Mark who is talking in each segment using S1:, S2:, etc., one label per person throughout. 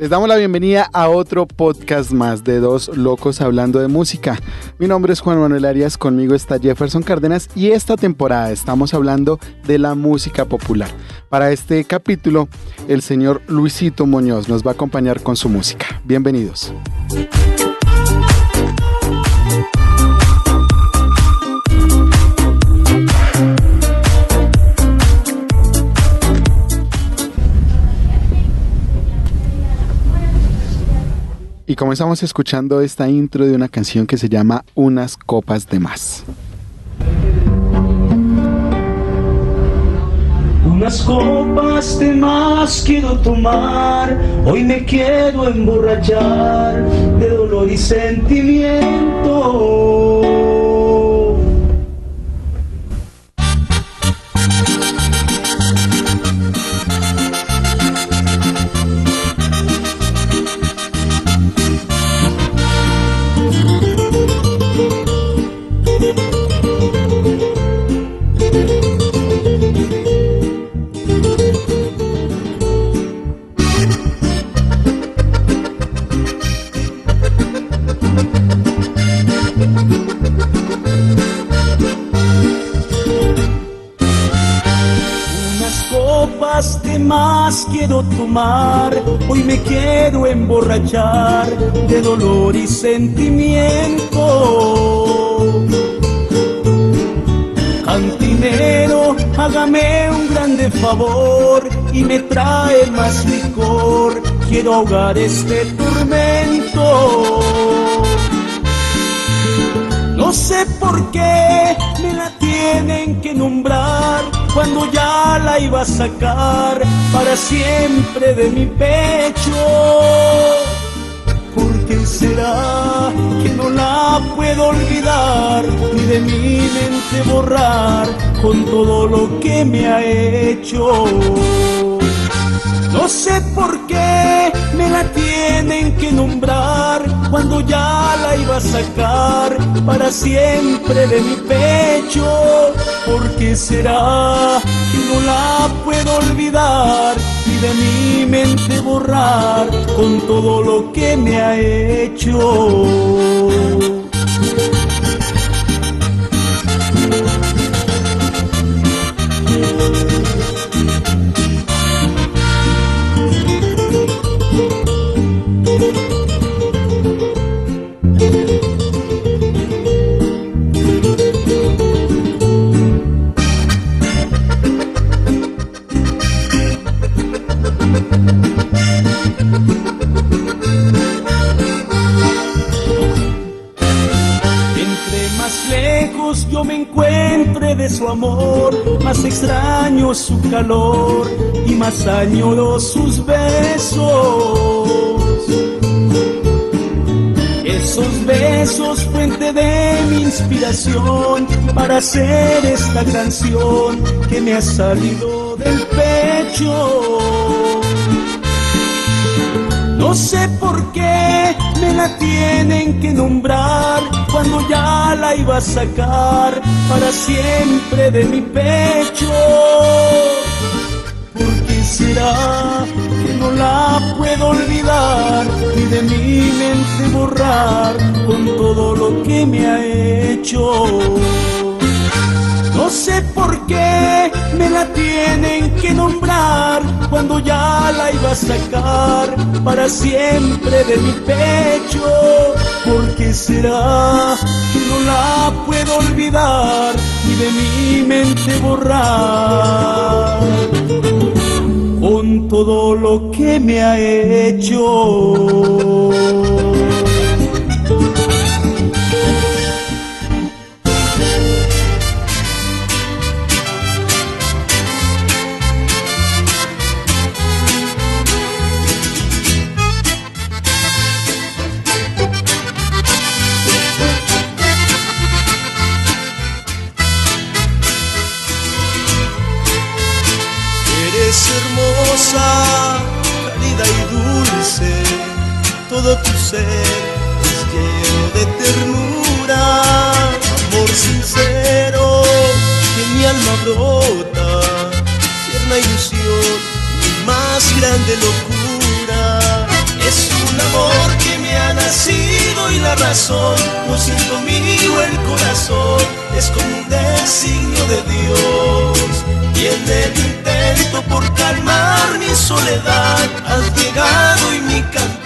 S1: Les damos la bienvenida a otro podcast más de dos locos hablando de música. Mi nombre es Juan Manuel Arias, conmigo está Jefferson Cárdenas y esta temporada estamos hablando de la música popular. Para este capítulo, el señor Luisito Muñoz nos va a acompañar con su música. Bienvenidos. Y comenzamos escuchando esta intro de una canción que se llama Unas copas de más.
S2: Unas copas de más quiero tomar, hoy me quiero emborrachar de dolor y sentimiento. Más quiero tomar, hoy me quiero emborrachar de dolor y sentimiento. Cantinero, hágame un grande favor y me trae más licor, quiero ahogar este tormento. No sé por qué me la tienen que nombrar cuando ya la iba a sacar para siempre de mi pecho. ¿Por qué será que no la puedo olvidar ni de mi mente borrar con todo lo que me ha hecho? No sé por qué me la tienen que nombrar cuando ya la iba a sacar para siempre de mi pecho. ¿Por qué será que no la puedo olvidar y de mi mente borrar con todo lo que me ha hecho? Su calor y más añoro sus besos. Esos besos, fuente de mi inspiración para hacer esta canción que me ha salido del pecho. No sé por qué me la tienen que nombrar cuando ya la iba a sacar para siempre de mi pecho. ¿Por qué será que no la puedo olvidar ni de mi mente borrar con todo lo que me ha hecho? No sé por qué me la tienen que nombrar cuando ya la iba a sacar para siempre de mi pecho. ¿Por qué será que no la puedo olvidar ni de mi mente borrar? Con todo lo que me ha hecho. Todo tu ser es lleno de ternura, amor sincero que mi alma brota, tierna ilusión, mi más grande locura. Es un amor que me ha nacido y la razón no siento mío el corazón, es como un designio de Dios. Y en el intento por calmar mi soledad, has llegado y mi cantar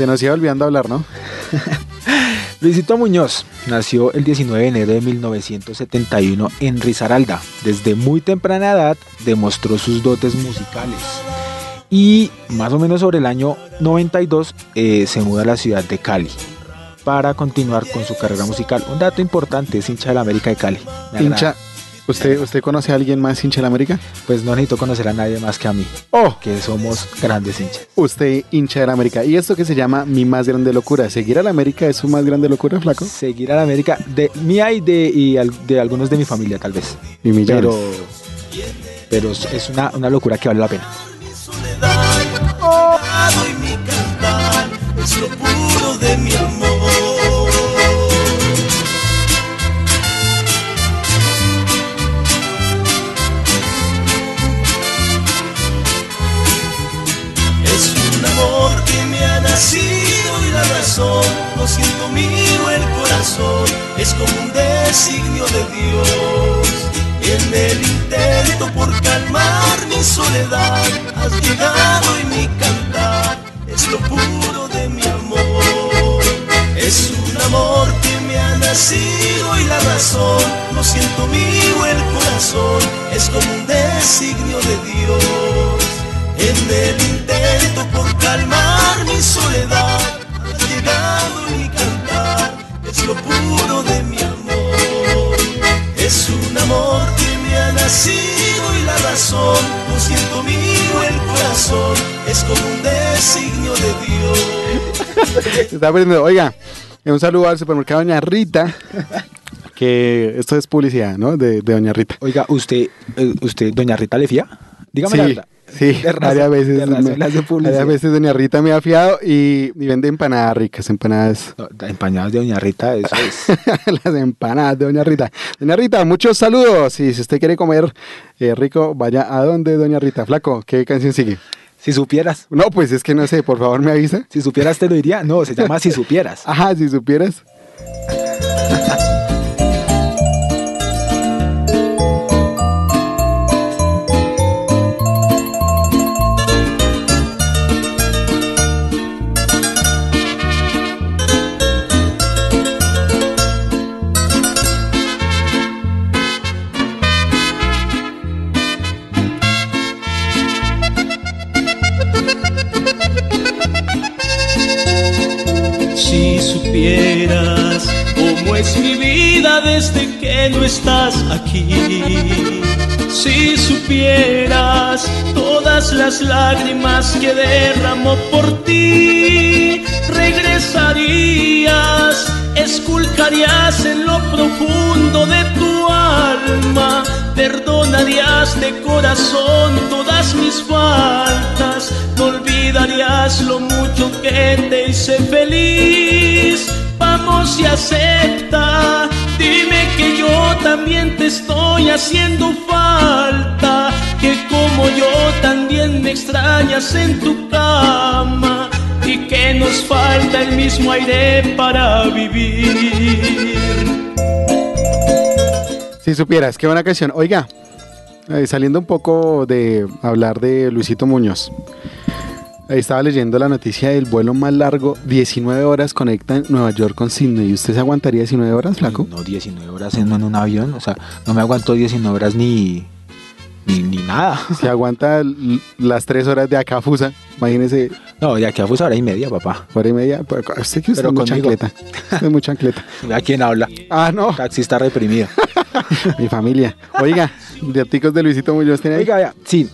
S1: Se nos iba olvidando hablar, ¿no?
S3: Luisito Muñoz nació el 19 de enero de 1971 en Risaralda. Desde muy temprana edad demostró sus dotes musicales. Y más o menos sobre el año 92 eh, se muda a la ciudad de Cali para continuar con su carrera musical. Un dato importante, es hincha de la América de Cali. Me.
S1: Hincha. ¿Usted, ¿Usted conoce a alguien más hincha de la América?
S3: Pues no necesito conocer a nadie más que a mí,
S1: Oh,
S3: que somos grandes hinchas.
S1: usted hincha de la América. Y esto que se llama mi más grande locura. ¿Seguir a la América es su más grande locura, flaco?
S3: Seguir a la América de mía y de, y de algunos de mi familia tal vez.
S1: Y millones.
S3: Pero, pero es- es una, una locura que vale la pena.
S2: Y mi cantar es lo puro de mi amor. Es un amor que me ha nacido y la razón no siento mío el corazón, es como un designio de Dios. En el intento por calmar mi soledad, has llegado y mi cantar es lo puro de mi amor. Es un amor que me ha nacido y la razón, no siento mío el corazón, es como un designio de Dios. En el intento por calmar mi soledad,
S1: Se está aprendiendo. Oiga, un saludo al supermercado Doña Rita. Que esto es publicidad, ¿no? De, de Doña Rita.
S3: Oiga, usted, eh, usted, doña Rita le fía? Dígame la
S1: Sí,
S3: verdad.
S1: sí, varias veces, me- varias veces Doña Rita me ha fiado y, y vende empanadas ricas, empanadas.
S3: No, empanadas de doña Rita, eso es.
S1: Las empanadas de Doña Rita. Doña Rita, muchos saludos. Y si usted quiere comer eh, rico, vaya a donde Doña Rita. Flaco, ¿qué canción sigue?
S3: Si supieras,
S1: No, pues es que no sé, por favor me avisa.
S3: si supieras te lo diría. No, se llama Si supieras.
S1: Ajá, si supieras.
S2: Las lágrimas que derramó por ti, regresarías, esculcarías en lo profundo de tu alma, perdonarías de corazón todas mis faltas, no olvidarías lo mucho que te hice feliz. Vamos y acepta, dime que yo también te estoy haciendo falta, como yo también me extrañas en tu cama y que nos falta el mismo aire para vivir.
S1: Si supieras, qué buena canción. Oiga, eh, saliendo un poco de hablar de Luisito Muñoz. Ahí estaba leyendo la noticia del vuelo más largo, 19 horas conecta en Nueva York con Sydney. ¿Y usted se aguantaría 19 horas, flaco?
S3: No, 19 horas en, en un avión. O sea, no me aguantó 19 horas ni, ni, ni nada.
S1: Se aguanta las 3 horas de acá, Fusa. Imagínese,
S3: No, de aquí a fusa hora y media, papá.
S1: hora y media. pues, Usted que usted
S3: Pero
S1: es muy chancleta. Usted es muy chancleta.
S3: Vea quién habla.
S1: Ah, no,
S3: Taxista reprimido.
S1: mi familia. Oiga, de artículos de Luisito Muñoz tiene ahí.
S3: Oiga, vea, sí.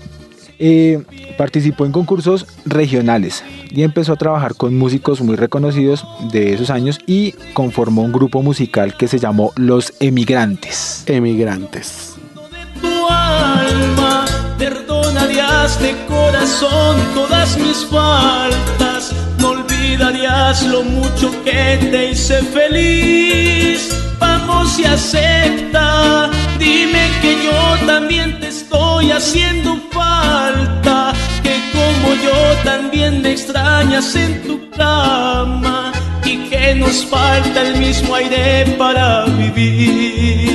S3: Eh, participó en concursos regionales y empezó a trabajar con músicos muy reconocidos de esos años y conformó un grupo musical que se llamó Los Emigrantes.
S1: Emigrantes.
S2: Alma, perdonarías de corazón todas mis faltas, no olvidarías lo mucho que te hice feliz. Vamos y acepta, dime que yo también te estoy haciendo falta, que como yo también me extrañas en tu cama y que nos falta el mismo aire para vivir.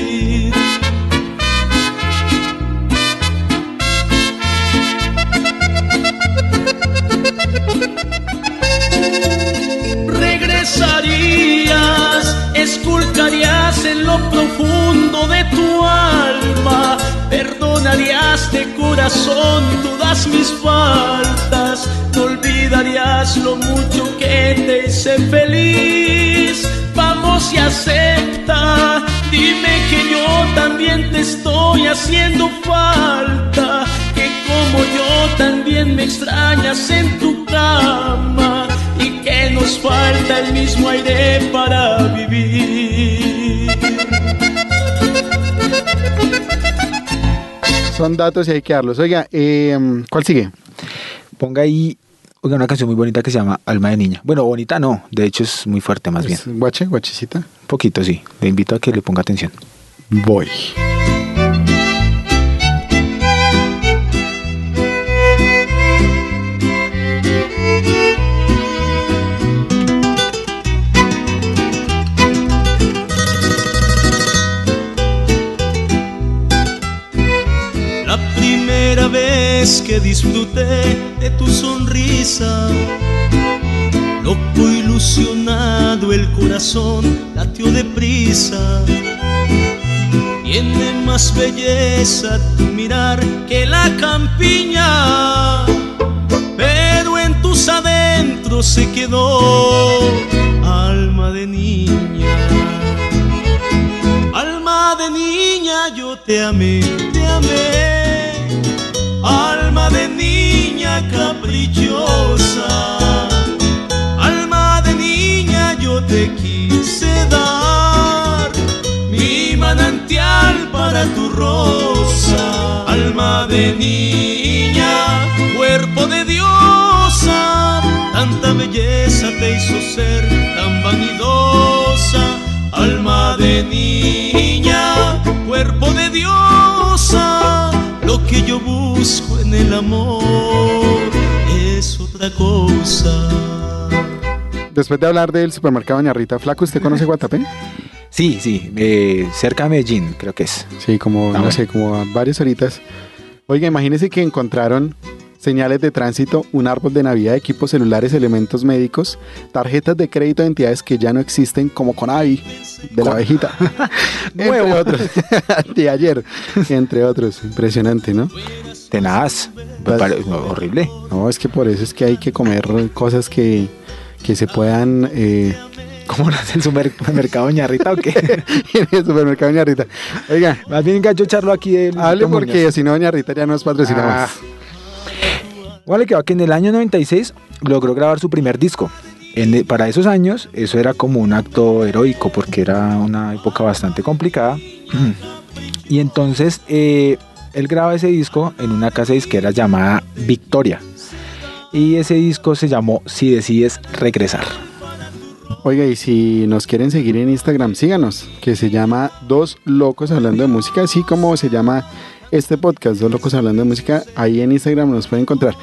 S2: Esculcarías en lo profundo de tu alma, perdonarías de corazón todas mis faltas, no olvidarías lo mucho que te hice feliz. Vamos y acepta, dime que yo también te estoy haciendo falta, que como yo también me extrañas en tu cama y que nos falta el mismo aire para vivir.
S1: Son datos y hay que darlos. Oiga, eh, ¿cuál sigue?
S3: Ponga ahí oiga, una canción muy bonita que se llama Alma de Niña. Bueno, bonita no, de hecho es muy fuerte más bien.
S1: ¿Es Guache, guachecita.
S3: Un poquito, sí. Le invito a que le ponga atención.
S1: Voy.
S2: Vez que disfruté de tu sonrisa, loco ilusionado el corazón latió deprisa. Tiene más belleza tu mirar que la campiña, pero en tus adentros se quedó alma de niña. Alma de niña, yo te amé, te amé. Caprichosa. Alma de niña, yo te quise dar. Mi manantial para tu rosa. Alma de niña, cuerpo de diosa. Tanta belleza te hizo ser tan vanidosa. Alma de niña, cuerpo de diosa, lo que yo busco en el amor es otra cosa.
S1: Después de hablar del supermercado Doña Rita Flaco, ¿usted conoce Guatapé?
S3: Sí, sí, eh, cerca de Medellín, creo que es.
S1: Sí, como,
S3: Ah,
S1: no
S3: bueno.
S1: sé, como a varias horitas. Oiga, imagínese que encontraron señales de tránsito, un árbol de Navidad, equipos celulares, elementos médicos, tarjetas de crédito de entidades que ya no existen, como Conavi, de la abejita. entre otros. de ayer, entre otros. Impresionante, ¿no?
S3: Tenaz. No, horrible.
S1: No, es que por eso es que hay que comer cosas que, que se puedan... eh,
S3: ¿Cómo nace el supermercado Doña Rita o qué?
S1: en el supermercado Doña Rita. Oiga,
S3: Más bien engancho charlo aquí de
S1: hable porque si no Doña Rita ya nos patrocinamos.
S3: Ah. Vale, que va que en el año 96 logró grabar su primer disco. E- para esos años, eso era como un acto heroico porque era una época bastante complicada. Y entonces eh, él graba ese disco en una casa disquera llamada Victoria. Y ese disco se llamó Si decides regresar.
S1: Oiga, y si nos quieren seguir en Instagram, síganos, que se llama Dos Locos Hablando de Música, así como se llama este podcast, Dos Locos Hablando de Música, ahí en Instagram nos pueden encontrar.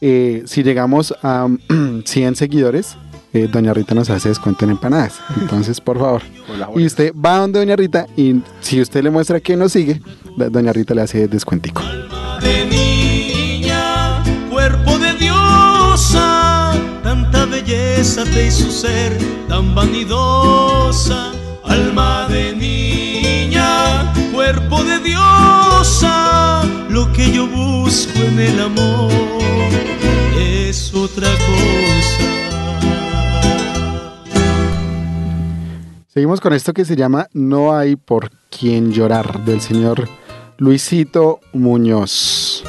S1: Eh, si llegamos a 100 seguidores, eh, Doña Rita nos hace descuento en empanadas. Entonces, por favor. Y usted va donde Doña Rita y si usted le muestra que nos sigue, Doña Rita le hace descuentico.
S2: Alma de niña, cuerpo de diosa, tanta belleza te hizo ser tan vanidosa. Alma de niña, cuerpo de diosa, lo que yo busco en el amor es otra cosa.
S1: Seguimos con esto que se llama No hay por quien llorar, del señor Luisito Muñoz.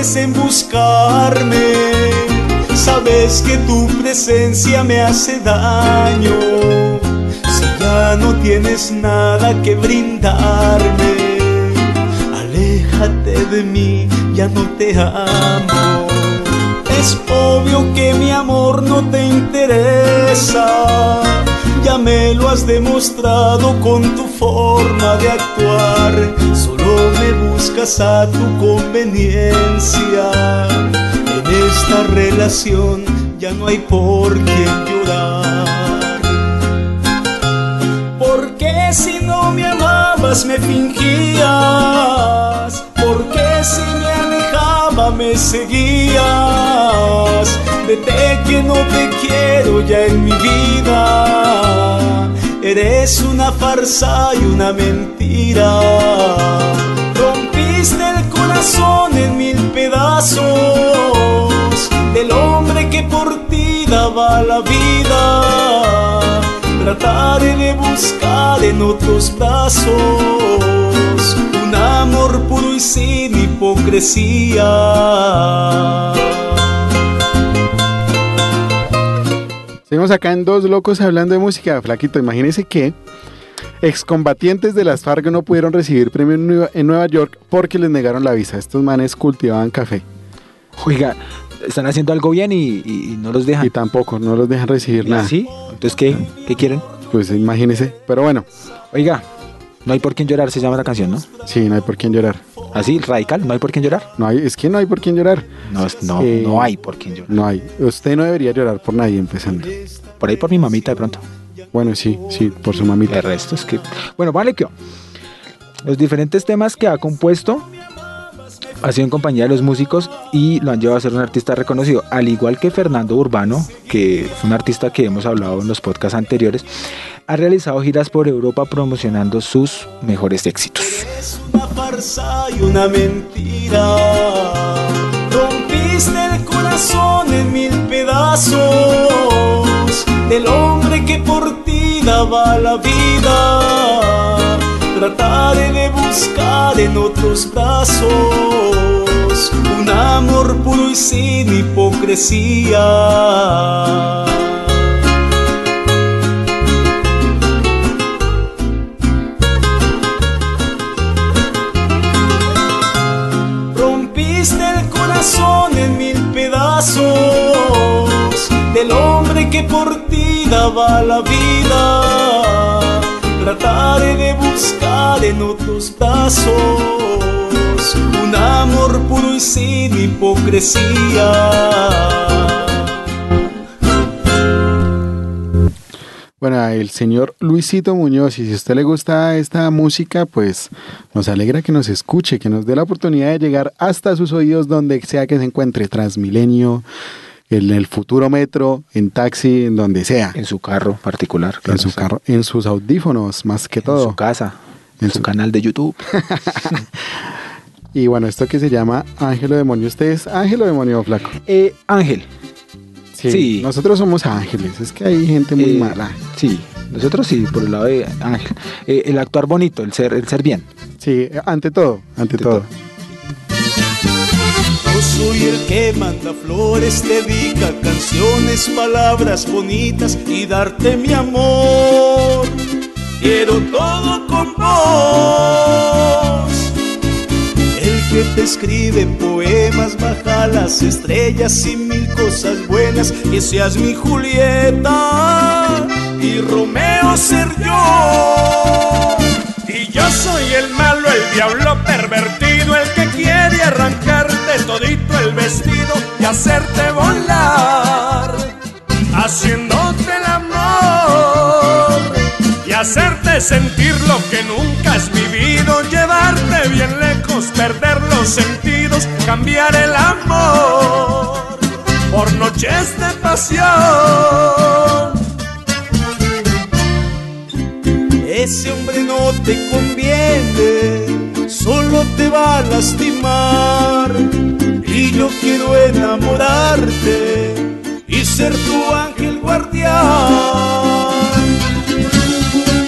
S2: En buscarme. Sabes que tu presencia me hace daño. Si ya no tienes nada que brindarme, aléjate de mí, ya no te amo. Es obvio que mi amor no te interesa. Ya me lo has demostrado con tu forma de actuar. Solo me buscas a tu conveniencia. En esta relación ya no hay por quién llorar. Porque si no me amabas me fingías. Porque si me me seguías. Vete que no te quiero ya en mi vida. Eres una farsa y una mentira. Rompiste el corazón en mil pedazos del hombre que por ti daba la vida. Trataré de buscar en otros brazos un amor puro y sin hipocresía.
S1: Seguimos acá en Dos Locos hablando de música. Flaquito, imagínese que excombatientes de las FARC no pudieron recibir premio en Nueva, York porque les negaron la visa. Estos manes cultivaban café
S3: Oiga, están haciendo algo bien y, y- y no los dejan.
S1: y tampoco, no los dejan recibir
S3: ¿Y
S1: nada.
S3: así? Entonces, ¿qué? ¿Qué quieren?
S1: Pues imagínese. Pero bueno,
S3: Oiga, no hay por quién llorar, se llama la canción, ¿no?
S1: sí, no hay por quién llorar.
S3: Así, radical, no hay por quién llorar.
S1: No hay, es que no hay por quién llorar.
S3: No, no,
S1: Eh,
S3: no hay por quién llorar.
S1: No hay. Usted no debería llorar por nadie empezando.
S3: Por ahí por mi mamita de pronto.
S1: Bueno, sí, sí, por su mamita.
S3: El resto es que. Bueno, vale que. Los diferentes temas que ha compuesto ha sido en compañía de los músicos y lo han llevado a ser un artista reconocido. Al igual que Fernando Urbano, que fue un artista que hemos hablado en los podcasts anteriores, ha realizado giras por Europa promocionando sus mejores éxitos.
S2: Es una farsa y una mentira. Rompiste el corazón en mil pedazos del hombre que por ti daba la vida. Trataré de buscar en otros brazos un amor puro y sin hipocresía. Del hombre que por ti daba la vida. Trataré de buscar en otros brazos un amor puro y sin hipocresía.
S1: Bueno, el señor Luisito Muñoz, y si a usted le gusta esta música, pues nos alegra que nos escuche, que nos dé la oportunidad de llegar hasta sus oídos donde sea que se encuentre, Transmilenio, en el futuro metro, en taxi, en donde sea,
S3: En su carro particular.
S1: en
S3: claro
S1: su
S3: está.
S1: carro, en sus audífonos, más que
S3: En
S1: todo.
S3: su casa. En,
S1: En
S3: su,
S1: su-
S3: canal de YouTube.
S1: Y bueno, esto que se llama Ángelo Demonio, ¿usted es Ángelo Demonio Flaco?
S3: Eh, Ángel. Sí.
S1: Nosotros somos ángeles, es que hay gente muy
S3: Eh,
S1: mala.
S3: Sí, nosotros sí, por el lado de Ángel. Eh, el actuar bonito, el ser, el ser bien.
S1: Sí, ante todo, ante,
S3: Ante
S1: todo.
S3: todo.
S2: Soy el que manda flores, te dedica canciones, palabras bonitas y darte mi amor. Quiero todo con vos. El que te escribe poemas, baja las estrellas y mil cosas buenas, que seas mi Julieta y Romeo ser yo. Y yo soy el malo, el diablo pervertido, el que quiere arrancarte todito el vestido y hacerte volar, haciéndote el amor y hacerte sentir lo que nunca has vivido, llevarte bien lejos, perder los sentidos, cambiar el amor por noches de pasión. Ese hombre no te conviene, te va a lastimar. Y yo quiero enamorarte y ser tu ángel guardián.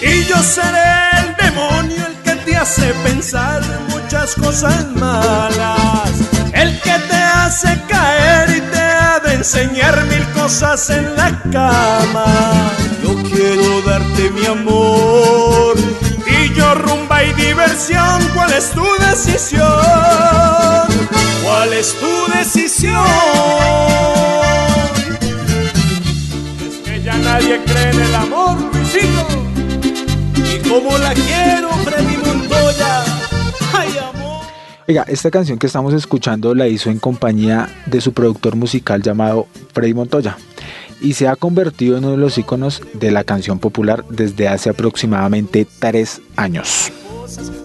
S2: Y yo seré el demonio el que te hace pensar muchas cosas malas. el que te hace caer y te ha de enseñar mil cosas en la cama. Yo quiero darte mi amor rumba y diversión. ¿Cuál es tu decisión? ¿Cuál es tu decisión? Es que ya nadie cree en el amor, Luisito. Y como la quiero, Freddy Montoya. Ay, amor.
S3: Oiga, esta canción que estamos escuchando la hizo en compañía de su productor musical llamado Freddy Montoya y se ha convertido en uno de los iconos de la canción popular desde hace aproximadamente tres años.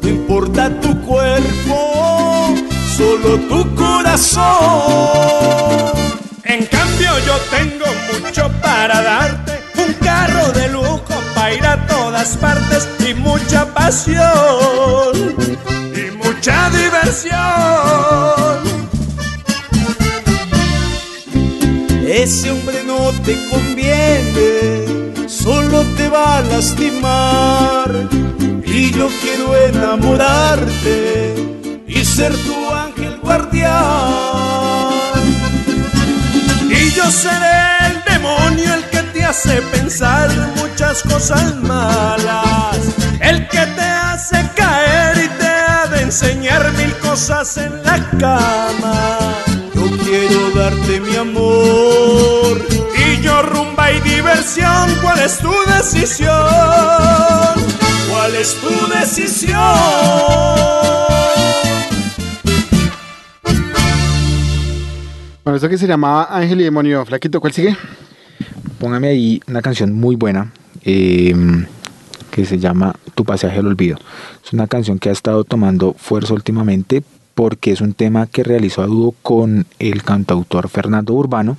S2: No importa tu cuerpo, solo tu corazón. En cambio yo tengo mucho para darte, un carro de lujo para ir a todas partes y mucha pasión y mucha diversión. Ese hombre no te conviene, solo te va a lastimar. Y yo quiero enamorarte y ser tu ángel guardián. Y yo seré el demonio el que te hace pensar muchas cosas malas. El que te hace caer y te ha de enseñar mil cosas en la cama. Quiero darte mi amor y yo rumba y diversión. ¿Cuál es tu decisión? ¿Cuál es tu decisión?
S1: Bueno, esto que se llamaba Ángel y Demonio. Flaquito, ¿cuál sigue?
S3: Póngame ahí una canción muy buena eh, que se llama Tu pasaje al olvido. Es una canción que ha estado tomando fuerza últimamente porque es un tema que realizó a dúo con el cantautor Fernando Urbano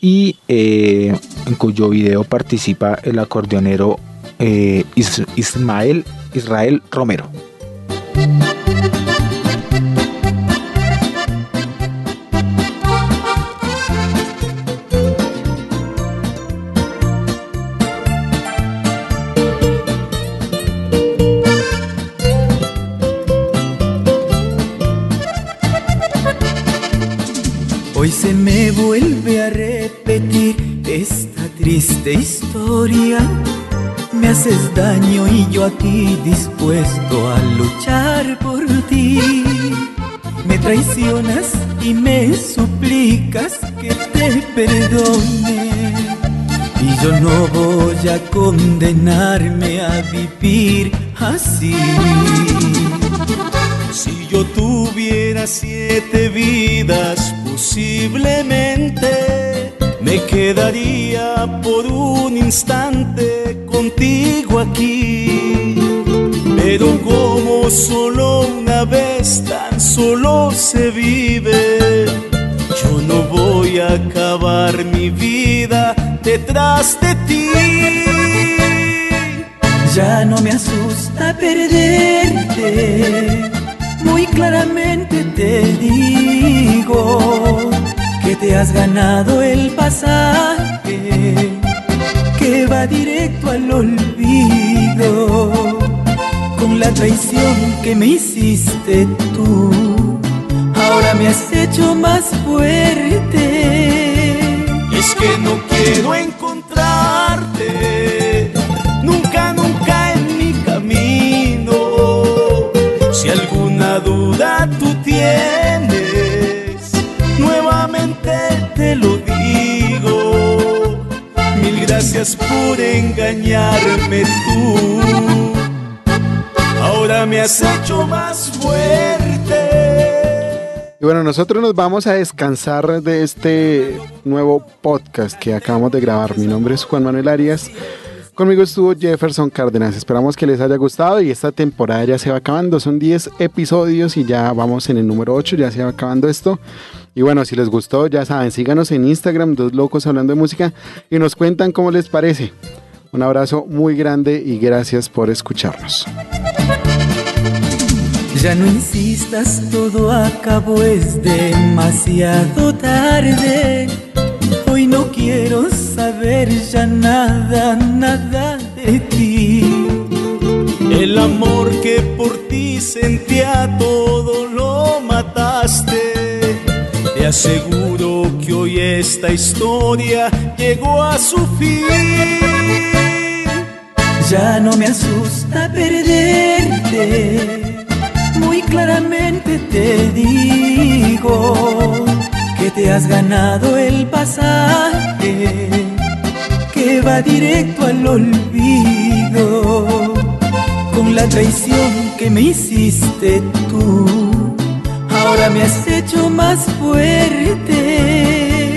S3: y eh, en cuyo video participa el acordeonero eh, Is- Ismael Israel Romero.
S4: Triste historia. Me haces daño y yo aquí dispuesto a luchar por ti. Me traicionas y me suplicas que te perdone. Y yo no voy a condenarme a vivir así.
S2: Si yo tuviera siete vidas, posiblemente me quedaría por un instante contigo aquí. Pero como solo una vez tan solo se vive, yo no voy a acabar mi vida detrás de ti.
S4: Ya no me asusta perderte, muy claramente te digo que te has ganado el pasaje que va directo al olvido con la traición que me hiciste tú. Ahora me has hecho más fuerte.
S2: Es que no quiero encontrarte por engañarme tú. Ahora me has hecho más fuerte.
S1: Y bueno, nosotros nos vamos a descansar de este nuevo podcast que acabamos de grabar. Mi nombre es Juan Manuel Arias. Conmigo estuvo Jefferson Cárdenas. Esperamos que les haya gustado y esta temporada ya se va acabando. Son 10 episodios y ya vamos en el número 8, ya se va acabando esto. Y bueno, si les gustó, ya saben, síganos en Instagram, Dos Locos Hablando de Música, y nos cuentan cómo les parece. Un abrazo muy grande y gracias por escucharnos.
S4: Ya no insistas, todo acabó, es demasiado tarde. Hoy no quiero saber ya nada, nada de ti.
S2: El amor que por ti sentía todo lo mataste. aseguro que hoy esta historia llegó a su fin.
S4: Ya no me asusta perderte, muy claramente te digo te has ganado el pasaje que va directo al olvido con la traición que me hiciste tú. Ahora me has hecho más fuerte.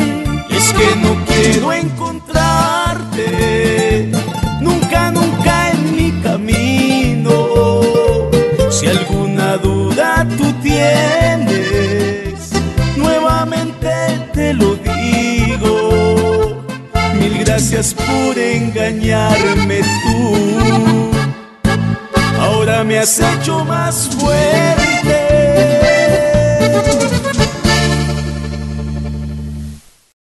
S2: Es que no quiero encontrarte nunca, nunca en mi camino. Si alguna duda tú tienes, te lo digo. Mil gracias por engañarme tú. Ahora me has hecho más fuerte